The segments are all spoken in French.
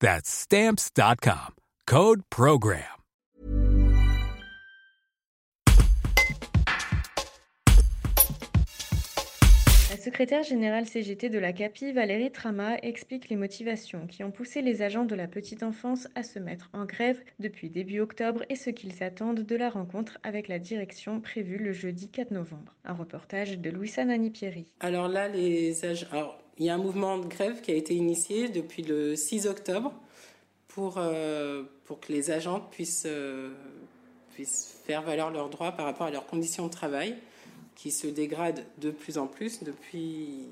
That's stamps.com. Code program. La secrétaire générale CGT de la CAPI, Valérie Trama, explique les motivations qui ont poussé les agents de la petite enfance à se mettre en grève depuis début octobre et ce qu'ils attendent de la rencontre avec la direction prévue le jeudi 4 novembre. Un reportage de Louisa Nani-Pierry. Alors là, les agents. Alors, il y a un mouvement de grève qui a été initié depuis le 6 octobre pour, euh, pour que les agents puissent, euh, puissent faire valoir leurs droits par rapport à leurs conditions de travail qui se dégradent de plus en plus depuis,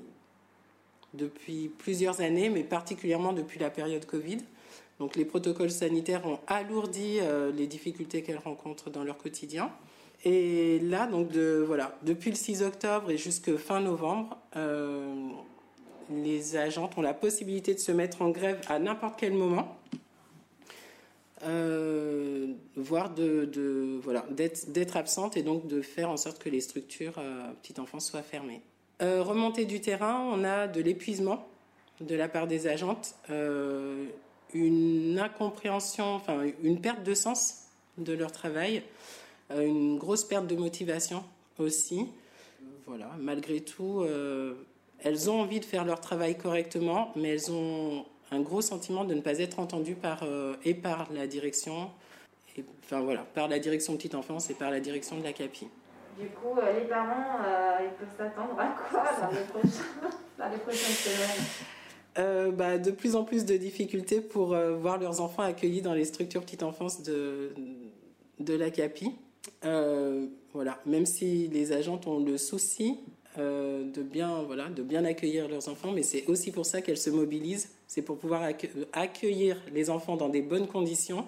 depuis plusieurs années, mais particulièrement depuis la période Covid. Donc les protocoles sanitaires ont alourdi euh, les difficultés qu'elles rencontrent dans leur quotidien. Et là, donc de, voilà, depuis le 6 octobre et jusqu'à fin novembre, les agentes ont la possibilité de se mettre en grève à n'importe quel moment, euh, voire de, voilà, d'être absente et donc de faire en sorte que les structures euh, petite soient fermées. Euh, remontée du terrain, on a de l'épuisement de la part des agentes, euh, une incompréhension, enfin une perte de sens de leur travail, une grosse perte de motivation aussi. Voilà, malgré tout elles ont envie de faire leur travail correctement, mais elles ont un gros sentiment de ne pas être entendues par, euh, et par la direction, et, enfin voilà, par la direction petite enfance et par la direction de la CAPI. Du coup, euh, les parents, euh, ils peuvent s'attendre à quoi dans les, prochains, les prochaines semaines? Bah, de plus en plus de difficultés pour voir leurs enfants accueillis dans les structures petite enfance de, de la CAPI. voilà, même si les agentes ont le souci euh, de, bien, voilà, de bien accueillir leurs enfants, mais c'est aussi pour ça qu'elles se mobilisent, c'est pour pouvoir accueillir les enfants dans des bonnes conditions,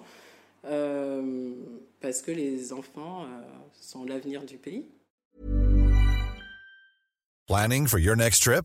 euh, parce que les enfants euh, sont l'avenir du pays. Planning for your next trip?